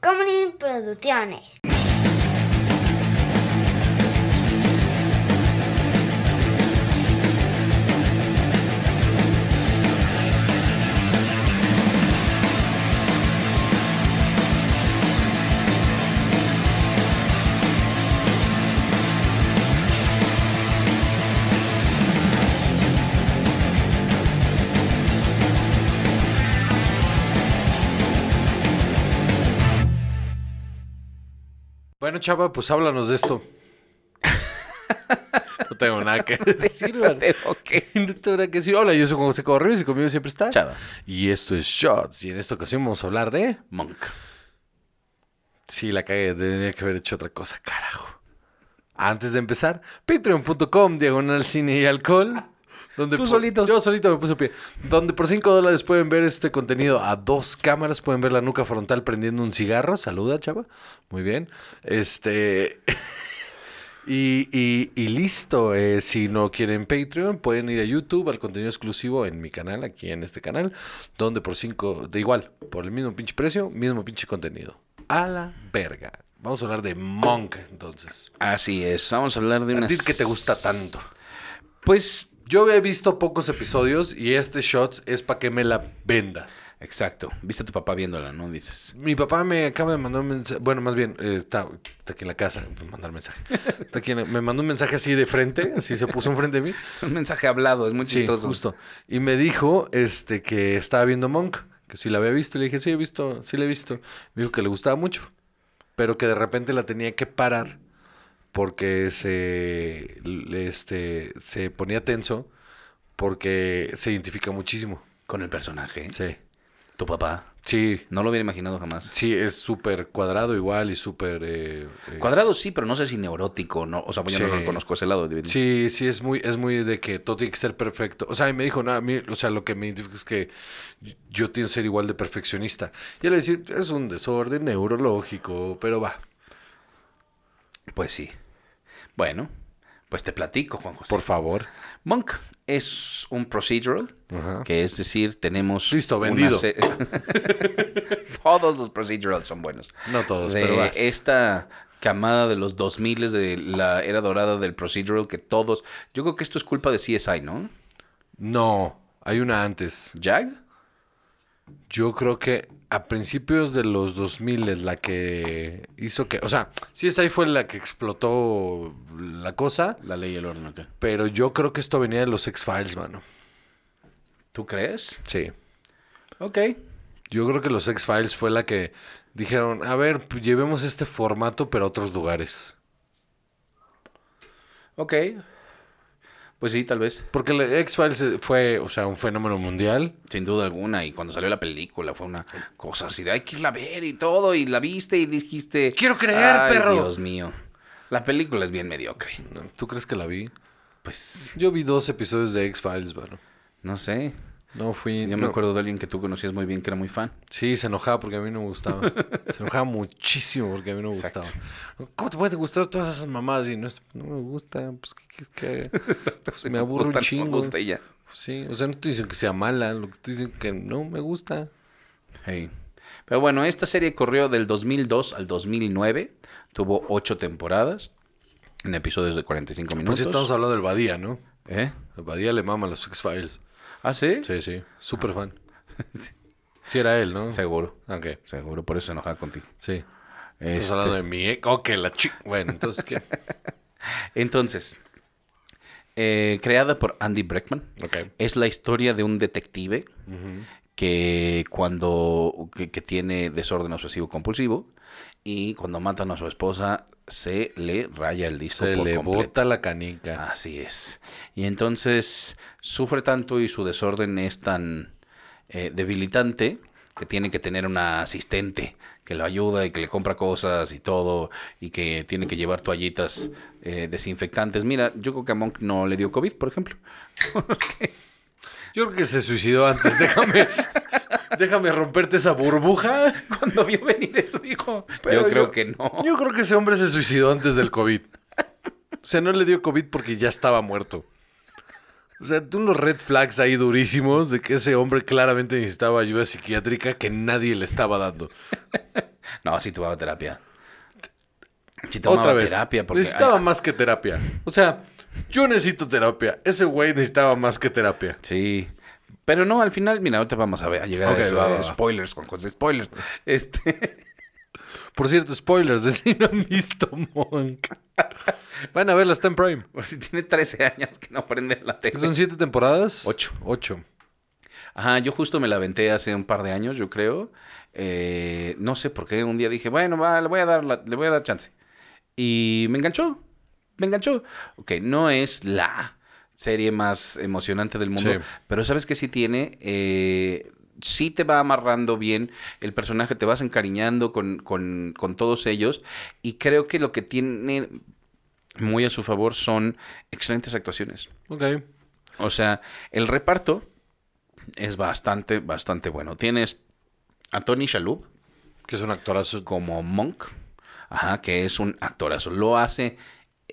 Comedy Producciones. Bueno, chava, pues háblanos de esto. no tengo nada que decir. No tengo nada que decir. Hola, yo soy José Correos y conmigo siempre está. Chava. Y esto es Shots. Y en esta ocasión vamos a hablar de. Monk. Sí, la cagué. Tenía que haber hecho otra cosa, carajo. Antes de empezar, patreon.com, diagonal cine y alcohol. Donde Tú por- solito. Yo solito me puse a pie. Donde por 5 dólares pueden ver este contenido a dos cámaras. Pueden ver la nuca frontal prendiendo un cigarro. Saluda, chava. Muy bien. Este. Y, y- y listo. eh, si no quieren Patreon, pueden ir a YouTube al contenido exclusivo en mi canal, aquí en este canal, donde por 5, de igual, por el mismo pinche precio, mismo pinche contenido. A la verga. Vamos a hablar de Monk, entonces. Así es. Vamos a hablar de ¿A una. ti que te gusta tanto? Pues. Yo he visto pocos episodios y este Shots es para que me la vendas. Exacto. Viste a tu papá viéndola, ¿no? Dices. Mi papá me acaba de mandar un mensaje. Bueno, más bien, eh, está, está aquí en la casa. Mandar mensaje. Está aquí en- me mandó un mensaje así de frente, así se puso enfrente de mí. Un mensaje hablado, es muy Sí, chistoso. justo. Y me dijo este que estaba viendo Monk, que si la había visto. Le dije, sí, he visto, sí la he visto. Me dijo que le gustaba mucho, pero que de repente la tenía que parar porque se, este, se ponía tenso porque se identifica muchísimo. Con el personaje. Sí, Tu papá. sí, No lo hubiera imaginado jamás. sí, es súper cuadrado igual y súper... eh, eh, Cuadrado sí, pero no sé si neurótico, ¿no? O sea, pues yo no Sí. conozco ese lado. de- Sí, sí, es muy, es muy de que todo tiene que ser perfecto. O sea, y me dijo, no, a mí, o sea, lo que me identifica es que yo tengo que ser igual de perfeccionista. Y él decir, es un desorden neurológico, pero va, Pues sí. Bueno, pues te platico, Juan José. por favor. Monk es un procedural, Ajá. que es decir, tenemos... Listo, vendido. se- Todos los procedurals son buenos. No todos, de pero vas. esta camada de los 2000 de la era dorada del procedural que todos... Yo creo que esto es culpa de CSI, ¿no? No, hay una antes. ¿Jag? Yo creo que a principios de los 2000 es la que hizo que, o sea, sí, esa ahí fue la que explotó la cosa, La ley y el orden, ¿ok? pero yo creo que esto venía de los X-Files, mano. ¿Tú crees? Sí. Ok. Yo creo que los X-Files fue la que dijeron, a ver, pues, llevemos este formato pero a otros lugares. Ok. Pues sí, tal vez. Porque la X-Files fue, o sea, un fenómeno mundial. Sin duda alguna. Y cuando salió la película fue una cosa así de hay que irla a ver y todo. Y la viste y dijiste... Quiero creer, "Ay, perro". Dios mío. La película es bien mediocre. ¿Tú crees que la vi? Pues, Yo vi dos episodios de X-Files, bueno. no sé. No fui... Yo me no. acuerdo de alguien que tú conocías muy bien que era muy fan. Sí, se enojaba porque a mí no me gustaba. se enojaba muchísimo porque a mí no me Exacto. gustaba. ¿Cómo te puede gustar todas esas mamadas? Y no, es- no me gusta, pues ¿qué que Pues, me gusta, un no chingo. me gusta y ya. Sí, o sea, no estoy diciendo que sea mala, lo que estoy diciendo que no me gusta. Hey. Pero bueno, esta serie corrió del 2002 al 2009. Tuvo ocho temporadas en episodios de 45 Pues minutos. sí estamos hablando del Badía, ¿no? ¿Eh? El Badía le mama a los X-Files. ¿Ah, sí? Sí, sí, súper fan. Sí era él, ¿no? Seguro. Ok, Seguro, por eso se enojaba contigo. sí. Estás Este, hablando de mi ex. Ok, la chica. Bueno, entonces, ¿qué? Entonces, eh, creada por Andy Breckman, Ok. es la historia de un detective que cuando que, que tiene desorden obsesivo compulsivo y cuando matan a su esposa se le raya el disco Se por le completo. bota la canica. Así es. Y entonces sufre tanto y su desorden es tan eh, debilitante que tiene que tener una asistente que lo ayuda y que le compra cosas y todo y que tiene que llevar toallitas eh, desinfectantes. Mira, yo creo que a Monk no le dio COVID, por ejemplo. Yo creo que se suicidó antes. Déjame, déjame romperte esa burbuja. Cuando vio venir eso dijo, Pero yo creo yo- que no. Yo creo que ese hombre se suicidó antes del COVID. O sea, no le dio COVID porque ya estaba muerto. O sea, tú unos red flags ahí durísimos de que ese hombre claramente necesitaba ayuda psiquiátrica que nadie le estaba dando. No, sí tomaba terapia. Sí tomaba Otra vez. terapia porque... necesitaba ay, más que terapia. O sea, yo necesito terapia. Ese güey necesitaba más que terapia. Sí. Pero no, al final, mira, ahorita vamos a ver, a llegar a eso. va, eh, va, va. Spoilers, con José, spoilers. Este... Por cierto, spoilers de si no han visto Monk. Van a verla, está en Prime. Por si tiene 13 años que no prende la tele. ¿Son siete temporadas? Ocho. Ocho. Ajá, yo justo me la aventé hace un par de años, yo creo. Eh, no sé por qué un día dije, bueno, va, le voy a dar, la- le voy a dar chance. Y me enganchó, me enganchó. Ok, no es la serie más emocionante del mundo, Sí. pero sabes que sí tiene, eh, sí te va amarrando bien el personaje, te vas encariñando con, con, con todos ellos y creo que lo que tiene muy a su favor son excelentes actuaciones. Ok. O sea, el reparto es bastante, bastante bueno. Tienes a Tony Shalhoub Que es un actorazo. como Monk, ajá, que es un actorazo. Lo hace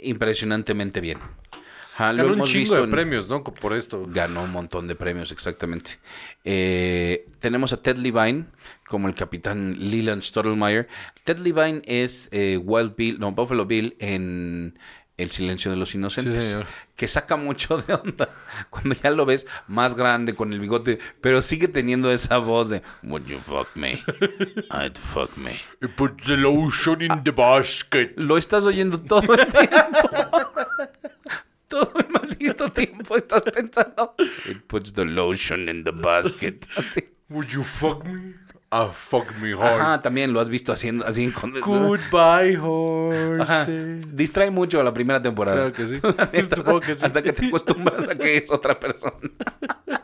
impresionantemente bien. Ajá, lo Ganó un chingo visto de en- premios, ¿no? Por esto. Ganó un montón de premios, exactamente. Eh, tenemos a Ted Levine como el capitán Leland Stottlemyre. Ted Levine es eh, Wild Bill, no, Buffalo Bill en El silencio de los inocentes. Sí. Que saca mucho de onda cuando ya lo ves más grande con el bigote, pero sigue teniendo esa voz de Would you fuck me? I'd fuck me. Put the lotion in the basket. Lo estás oyendo todo el tiempo. todo el maldito tiempo estás pensando. It puts the lotion in the basket. Así. Would you fuck me? Ah, fuck me hard. Ajá, también lo has visto haciendo así con. Goodbye, Ajá. horses. Distrae mucho a la primera temporada. Claro que sí. Neta, Supongo que sí. Hasta que te acostumbras a que es otra persona.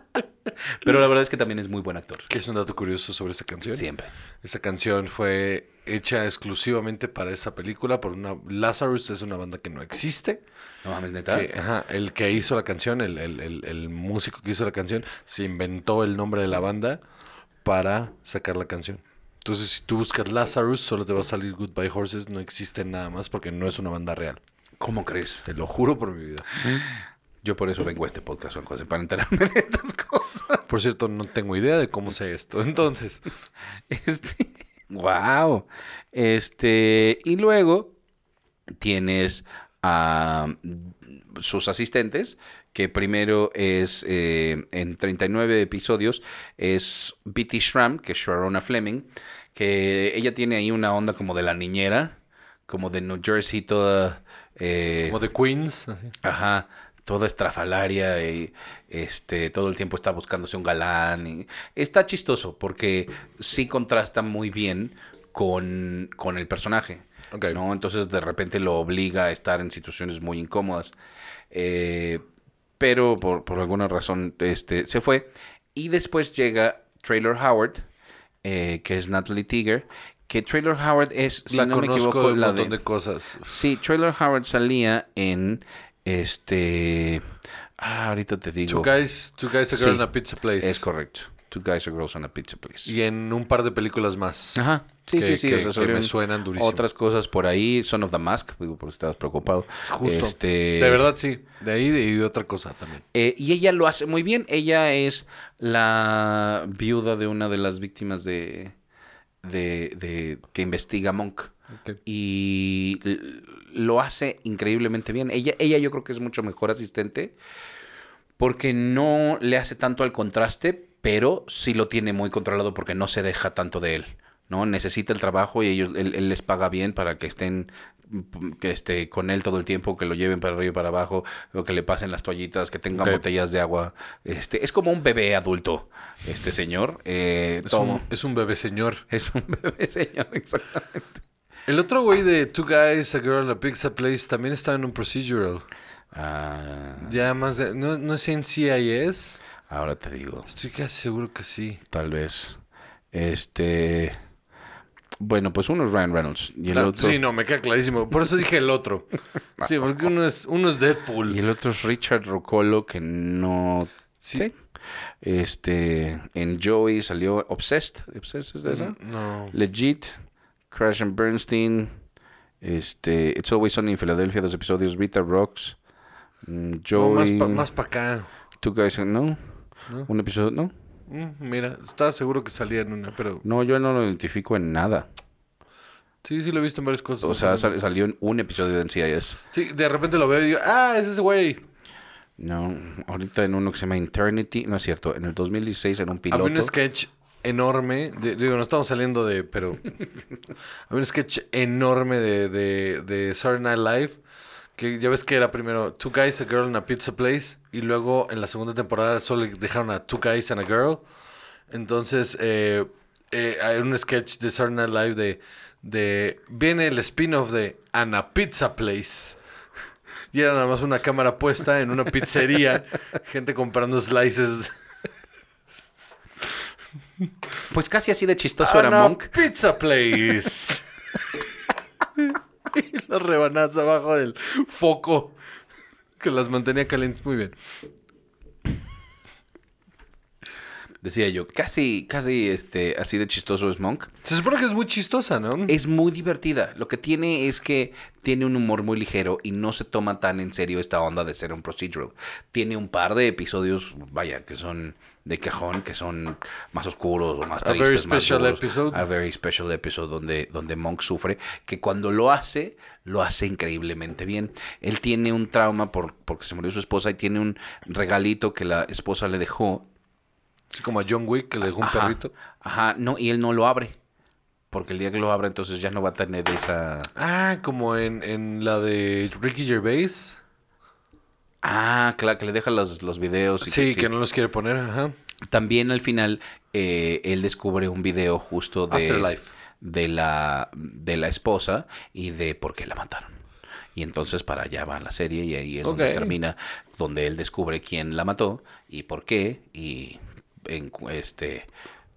Pero la verdad es que también es muy buen actor. ¿Qué es un dato curioso sobre esa canción? Siempre. Esa canción fue hecha exclusivamente para esa película por una... Lazarus es una banda que no existe. No mames, neta. Que, ajá, el que hizo la canción, el, el- el- el músico que hizo la canción, se inventó el nombre de la banda para sacar la canción. Entonces, si tú buscas Lazarus, solo te va a salir Goodbye Horses, no existe nada más porque no es una banda real. ¿Cómo crees? Te lo juro por mi vida. Yo por eso vengo a este podcast, Juan José, para enterarme de estas cosas. Por cierto, no tengo idea de cómo sé esto. Entonces, Este, wow. Este, y luego tienes a sus asistentes, que primero es eh, en 39 episodios, es Betty Schramm, que es Sharona Fleming, que ella tiene ahí una onda como de la niñera, como de New Jersey, toda... eh, como de Queens. así. Ajá, toda estrafalaria y este todo el tiempo está buscándose un galán y está chistoso porque sí contrasta muy bien con, con el personaje. ¿no? Entonces de repente lo obliga a estar en situaciones muy incómodas. Eh, pero por, por alguna razón este, se fue. Y después llega Trailer Howard, eh, que es Natalie Tiger. Que Trailer Howard es, si la no me equivoco, de un la montón de... de cosas. Sí, Trailer Howard salía en este. Ah, ahorita te digo. Two guys, two guys, a girl Sí. in a pizza place. Es correcto. Two guys, a girls on a pizza place. Y en un par de películas más. Ajá. Sí, Que- sí, sí. que- o sea, que salieron me suenan durísimo. Otras cosas por ahí. Son of the Mask, digo, por si estabas preocupado. Justo. Este, De verdad, sí. De ahí y de otra cosa también. eh, y ella lo hace muy bien. Ella es la viuda de una de las víctimas de. de, de que investiga Monk. Ok. y lo hace increíblemente bien. Ella, ella yo creo que es mucho mejor asistente porque no le hace tanto al contraste, pero sí lo tiene muy controlado porque no se deja tanto de él. ¿no? Necesita el trabajo y ellos, él, él les paga bien para que estén que esté con él todo el tiempo, que lo lleven para arriba y para abajo, o que le pasen las toallitas, que tengan botellas de agua. Este, es como un bebé adulto, este señor. eh, Es un, es un bebé señor. Es un bebé señor, exactamente. El otro güey de Two Guys, a Girl a Pizza Place también estaba en un procedural. Ah, Ya más de... No, no sé en CIS. Ahora te digo. Estoy casi seguro que sí. Tal vez. Este. Bueno, pues uno es Ryan Reynolds y el Claro, otro. Sí, no, me queda clarísimo. Por eso dije el otro. Sí, porque uno es, uno es Deadpool. Y el otro es Richard Rocolo, que no. Sí. Sí. Este. En Joey salió Obsessed. ¿Obsessed es de esa? No. Legit. Crash and Bernstein. Este. It's Always Sunny en Filadelfia, dos episodios. Rita Rocks. mm, No, Joey. más para acá. Two Guys. No. ¿No? Un episodio. No. Mm, mira, estaba seguro que salía en una, pero... No, yo no lo identifico en nada. Sí, sí lo he visto en varias cosas. O sea, sal- salió en un episodio de NCIS. Sí, de repente lo veo y digo, ah, es ese güey. No, ahorita en uno que se llama Eternity, no es cierto, en el 2016 en un piloto. Había un sketch enorme, de- digo, no estamos saliendo de, pero... había un sketch enorme de, de, de Saturday Night Live, que ya ves que era primero Two Guys, a Girl in a Pizza Place, y luego en la segunda temporada solo le dejaron a Two Guys and a Girl. Entonces, eh, eh, hay un sketch de Saturday Night Live de, de... Viene el spin-off de And a Pizza Place. Y era nada más una cámara puesta en una pizzería, gente comprando slices Pues casi así de chistoso era Ana Monk. Pizza Place. las rebanadas abajo del foco que las mantenía calientes. Muy bien. Decía yo, casi, casi este, así de chistoso es Monk. Se supone que es muy chistosa, ¿no? Es muy divertida. Lo que tiene es que tiene un humor muy ligero y no se toma tan en serio esta onda de ser un procedural. Tiene un par de episodios, vaya, que son de cajón, que son más oscuros o más A very tristes, más special duros. episode. A very special episode donde, donde Monk sufre, que cuando lo hace, lo hace increíblemente bien. Él tiene un trauma por, porque se murió su esposa y tiene un regalito que la esposa le dejó Así como a John Wick que le dejó un Ajá, perrito. Ajá, no, y él no lo abre. Porque el día que lo abra, entonces ya no va a tener esa. Ah, como en, en la de Ricky Gervais. Ah, claro, que le deja los, los videos. y Sí, sí. que no los quiere poner, ajá. También al final, eh, él descubre un video justo de, Afterlife. de, la, de la esposa y de por qué la mataron. Y entonces para allá va la serie y ahí es donde termina, donde él descubre quién la mató y por qué y en- este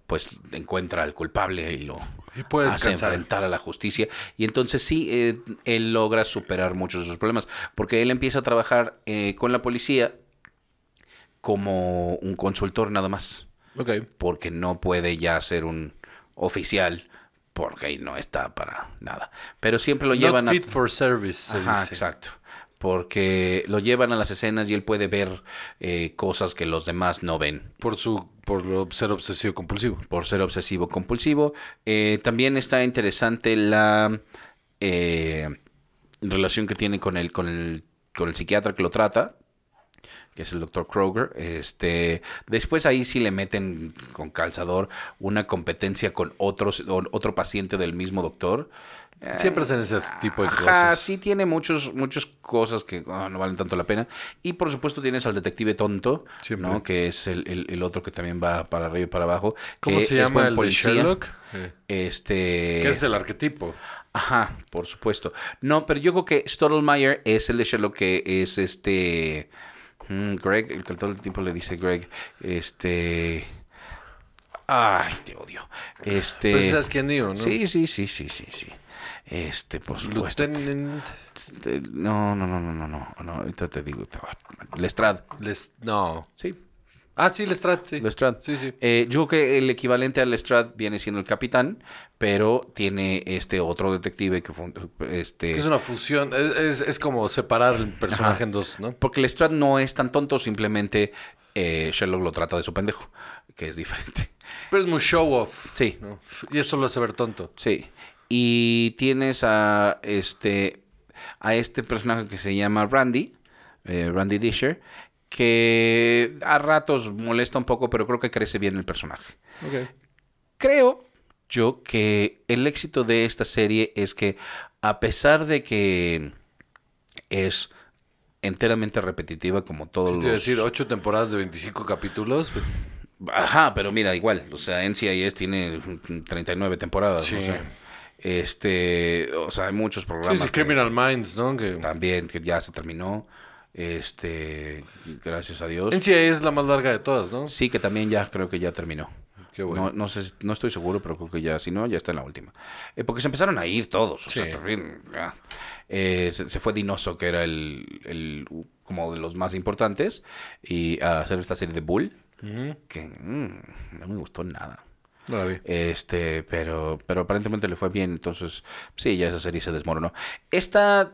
pues encuentra al culpable y lo Y puede hace enfrentar a la justicia. Y entonces sí, eh, él logra superar muchos de sus problemas, porque él empieza a trabajar eh, con la policía como un consultor nada más porque no puede ya ser un oficial porque ahí no está para nada. Pero siempre lo llevan Not a fit for service, se Ajá, dice. exacto. Porque lo llevan a las escenas y él puede ver eh, cosas que los demás no ven Por su por lo- ser obsesivo compulsivo. por ser obsesivo compulsivo. Eh, también está interesante la eh, relación que tiene con el, con el con el psiquiatra que lo trata, que es el doctor Kroger. Este, después ahí sí le meten con calzador una competencia con otros, otro paciente del mismo doctor. Siempre hacen ese tipo de Ajá, cosas. sí tiene muchos, muchas cosas que ah, no valen tanto la pena. Y por supuesto tienes al detective tonto, Siempre. ¿no? Que es el, el- el otro que también va para arriba y para abajo. ¿Cómo que se llama el de policía. Sherlock? Eh, Este. que es el arquetipo. Ajá, por supuesto. No, pero yo creo que Stottlemyre es el de Sherlock que es este. mm, Greg, el que todo el tiempo le dice Greg. Este. Ay, te odio. Este. Sí sabes quién digo, ¿no? Sí, sí, sí, sí, sí, sí. Este, por supuesto. Lieutenant No, no, no, no, no, no, no, ahorita te digo. Lestrade, Les... No. sí, Ah, sí, Lestrade, sí. Lestrade. Sí, sí. Eh, yo creo que el equivalente al Lestrade viene siendo el capitán, pero tiene este otro detective que fue, este... Es una fusión. Es, es, es como separar el personaje Ajá. en dos, ¿no? Porque Lestrade no es tan tonto, simplemente eh, Sherlock lo trata de su pendejo, que es diferente. Pero es muy show off. Sí. ¿no? Y eso lo hace ver tonto. Sí. Y tienes a este a este personaje que se llama Randy, eh, Randy Disher, que a ratos molesta un poco, pero creo que crece bien el personaje. Ok. Creo yo que el éxito de esta serie es que a pesar de que es enteramente repetitiva como todos Te a los decir, ocho temporadas de 25 capítulos. Ajá, pero mira, igual, o sea, NCIS tiene 39 temporadas, Sí. o sea, este, o sea, hay muchos Sí, programas sí, que Criminal Minds, ¿no? Que... también que ya se terminó, este, gracias a Dios. NCIS es la más larga de todas, ¿no? Sí, que también ya creo que ya terminó. Qué bueno. No, no sé, no estoy seguro, pero creo que ya, si no, ya está en la última. Eh, porque se empezaron a ir todos, o sea, Sí. también. Eh, se, se fue Dinoso, que era el, el, como de los más importantes, y a hacer esta serie de Bull, Que mm, no me gustó nada. No la vi. Este, pero, pero aparentemente le fue bien, entonces sí, ya esa serie se desmoronó. Esta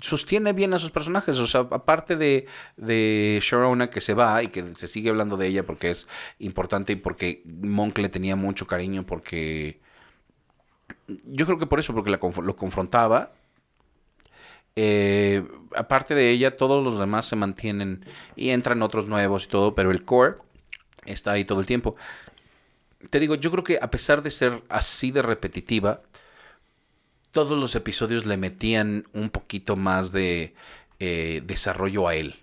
sostiene bien a sus personajes, o sea, aparte de, de Sharona que se va y que se sigue hablando de ella porque es importante y porque Monk le tenía mucho cariño porque yo creo que por eso, porque la lo confrontaba. Eh, aparte de ella, todos los demás se mantienen y entran otros nuevos y todo, pero el core está ahí todo el tiempo. Te digo, yo creo que a pesar de ser así de repetitiva, todos los episodios le metían un poquito más de eh, desarrollo a él.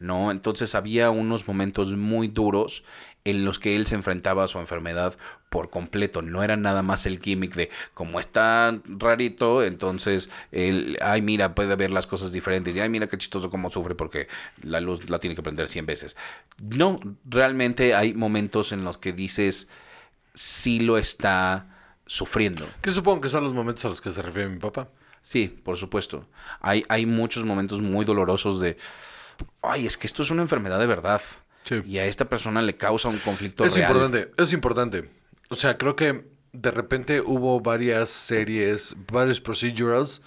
¿no? Entonces había unos momentos muy duros en los que él se enfrentaba a su enfermedad por completo. No era nada más el gimmick de como está rarito, entonces él, ay mira, puede ver las cosas diferentes y ay mira qué chistoso cómo sufre porque la luz la tiene que prender 100 veces. No, realmente hay momentos en los que dices sí lo está sufriendo. Que supongo que son los momentos a los que se refiere mi papá. Sí, por supuesto. Hay, hay muchos momentos muy dolorosos de, ay, es que esto es una enfermedad de verdad. Sí. Y a esta persona le causa un conflicto Es real. importante, es importante. O sea, creo que de repente hubo varias series, varios procedurals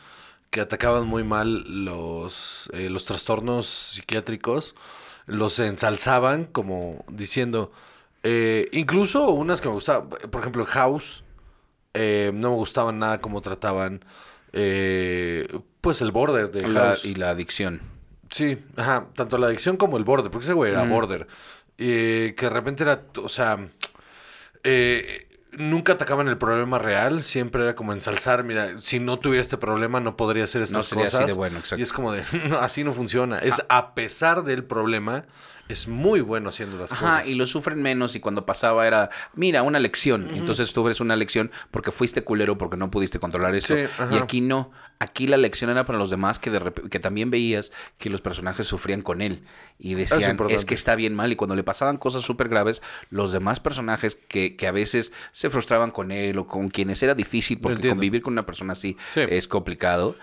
que atacaban muy mal los, eh, los trastornos psiquiátricos. Los ensalzaban como diciendo, eh, incluso unas que me gustaban, por ejemplo, House, eh, no me gustaban nada cómo trataban, eh, pues el border de La- House. y la adicción. Sí, ajá, tanto la adicción como el border, porque ese güey era border. Eh, que de repente era, o sea, eh, nunca atacaban el problema real, siempre era como ensalzar, mira, si no tuviera este problema no podría hacer estas sería así cosas. de bueno, exacto. Y es como de, "No, así no funciona. Es a pesar del problema, es muy bueno haciendo las Ajá, cosas. y lo sufren menos y cuando pasaba era, mira, una lección. Entonces tú eres una lección porque fuiste culero, porque no pudiste controlar eso. Sí, y aquí no. Aquí la lección era para los demás que, de que también veías que los personajes sufrían con él. Y decían, es, importante. que está bien mal. Y cuando le pasaban cosas súper graves, los demás personajes que, que a veces se frustraban con él o con quienes era difícil, porque convivir con una persona así Sí. es complicado.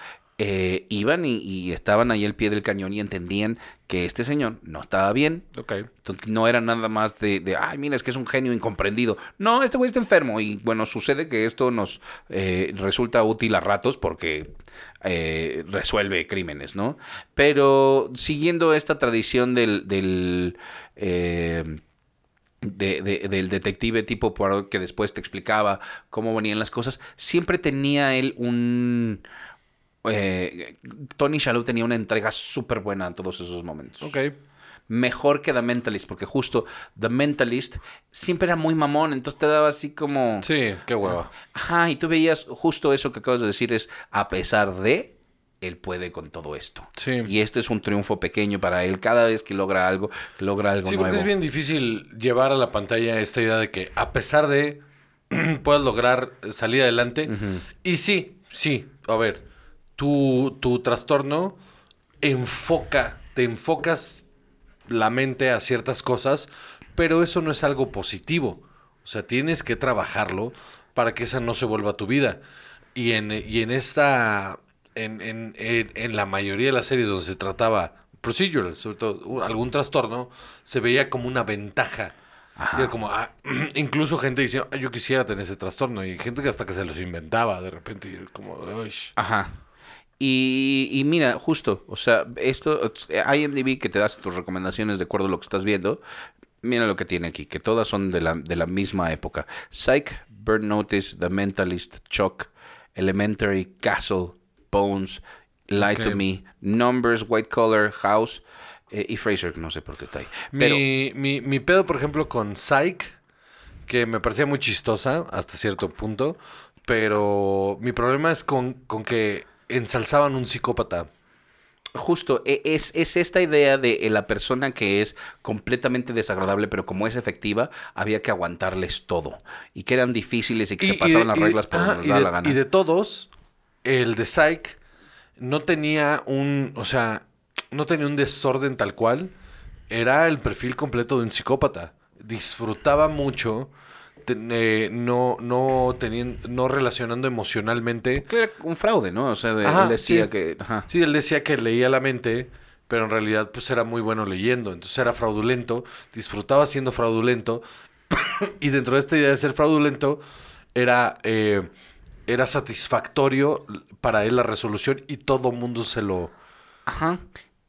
Eh, iban y, y estaban ahí al pie del cañón y entendían que este señor no estaba bien, Ok. entonces, no era nada más de, de, ay, mira, es que es un genio incomprendido. No, este güey está enfermo. Y bueno, sucede que esto nos eh, resulta útil a ratos porque eh, resuelve crímenes, ¿no? Pero siguiendo esta tradición del... del eh, de- de- del detective tipo Poirot que después te explicaba cómo venían las cosas, siempre tenía él un... eh, Tony Shalhoub tenía una entrega súper buena en todos esos momentos Ok. mejor que The Mentalist, porque justo The Mentalist siempre era muy mamón, entonces te daba así como... Sí, qué hueva. Ajá, y tú veías justo eso que acabas de decir, es a pesar de, él puede con todo esto. Sí. Y esto es un triunfo pequeño para él, cada vez que logra algo, logra algo Sí, nuevo. porque es bien difícil llevar a la pantalla esta idea de que a pesar de puedas lograr salir adelante. Y sí, sí, a ver, tu, tu trastorno enfoca, te enfocas la mente a ciertas cosas, pero eso no es algo positivo. O sea, tienes que trabajarlo para que esa no se vuelva tu vida. Y en, y en esta, en, en, en, la mayoría de las series donde se trataba procedural, sobre todo u- algún trastorno, se veía como una ventaja. Ajá. Y era como, ah, incluso gente decía, "Ah, yo quisiera tener ese trastorno. Y gente que hasta que se los inventaba de repente. Y era como, "Uy". Ajá. Y, y mira, justo, o sea, esto, IMDb que te das tus recomendaciones de acuerdo a lo que estás viendo, mira lo que tiene aquí, que todas son de la, de la misma época. Psych, Burn Notice, The Mentalist, Chuck, Elementary, Castle, Bones, Lie to Me, Numbers, White Collar, House eh, y Fraser, no sé por qué está ahí. Pero, Mi, mi, mi pedo, por ejemplo, con Psych, que me parecía muy chistosa hasta cierto punto, pero mi problema es con, con que ensalzaban un psicópata. Justo, e- es, es esta idea de eh, la persona que es completamente desagradable, pero como es efectiva, había que aguantarles todo. Y que eran difíciles y que se pasaban las reglas por donde les daba de- la gana. Y de todos, el de Psych no tenía un, o sea, no tenía un desorden tal cual. Era el perfil completo de un psicópata. Disfrutaba mucho, eh, no, no teniendo, no relacionando emocionalmente. Que era un fraude, ¿no? O sea, de- Ajá, él decía sí. que... ajá. Sí, él decía que leía la mente, pero en realidad pues era muy bueno leyendo, entonces era fraudulento, disfrutaba siendo fraudulento, y dentro de esta idea de ser fraudulento era, eh, era satisfactorio para él la resolución y todo mundo se lo... Ajá.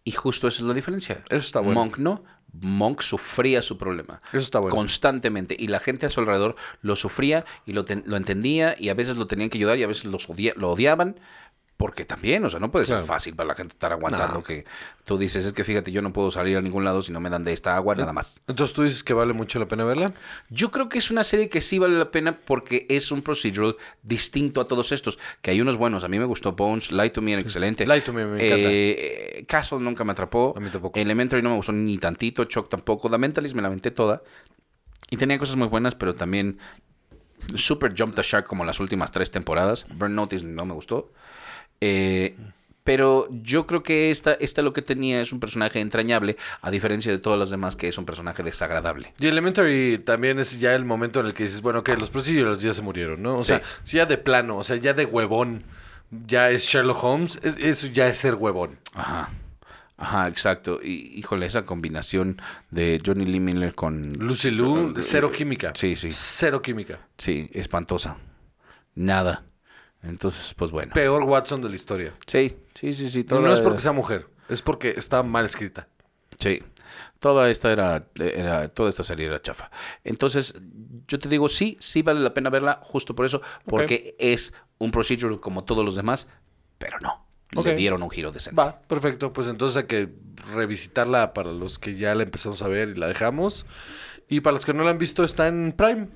Y justo esa es la diferencia. Eso está bueno. Monk no. Monk sufría su problema. Eso está bueno. Constantemente. Y la gente a su alrededor lo sufría y lo, ten- lo entendía y a veces lo tenían que ayudar y a veces los odia- lo odiaban. Porque también, o sea, no puede ser fácil para la gente estar aguantando No. que tú dices, es que fíjate, yo no puedo salir a ningún lado si no me dan de esta agua, nada más. Entonces tú dices que vale mucho la pena verla. Yo creo que es una serie que sí vale la pena porque es un procedural distinto a todos estos. Que hay unos buenos. A mí me gustó Bones, Light to Me era excelente. Light to Me me encanta. Eh, Castle nunca me atrapó. A mí tampoco. Elementary no me gustó ni tantito. Chuck tampoco. The Mentalist me la aventé toda. Y tenía cosas muy buenas, pero también Super Jump the Shark como las últimas tres temporadas. Burn Notice no me gustó. Eh, pero yo creo que esta, esta lo que tenía es un personaje entrañable, a diferencia de todas las demás, que es un personaje desagradable. Y Elementary también es ya el momento en el que dices, bueno, que los procedurals ya se murieron, ¿no? O sea, si ya de plano, o sea, ya de huevón, ya es Sherlock Holmes, es- eso ya es ser huevón. Ajá. Ajá, exacto. Y híjole, esa combinación de Johnny Lee Miller con Lucy Liu, cero química. Sí, sí. Cero química. Sí, espantosa. Nada. Entonces, pues bueno. Peor Watson de la historia. Sí, sí, sí, sí. Y Toda, no es porque sea mujer, es porque está mal escrita. Sí. Toda esta era, era, toda esta serie era chafa. Entonces, yo te digo, sí, sí vale la pena verla, justo por eso, porque es un procedural como todos los demás, pero no. Ok. Le dieron un giro decente. Va, perfecto. Pues entonces hay que revisitarla para los que ya la empezamos a ver y la dejamos. Y para los que no la han visto, está en Prime.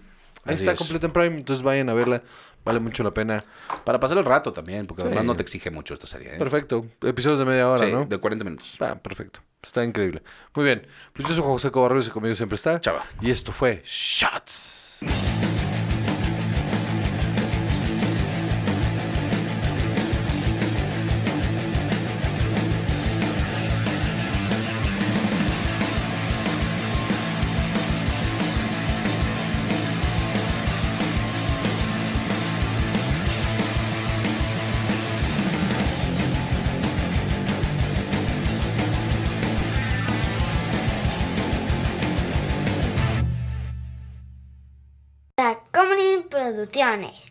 Ahí Así está es. completa en Prime, entonces vayan a verla. Vale mucho la pena. Para pasar el rato también, porque además Sí. no te exige mucho esta serie. ¿eh? Perfecto. Episodios de media hora, Sí, ¿no? de 40 minutos. Ah, perfecto. Está increíble. Muy bien. Pues yo soy José Cobarrubias y conmigo siempre está. Chava. Y esto fue Shots. Tacomunin Producciones.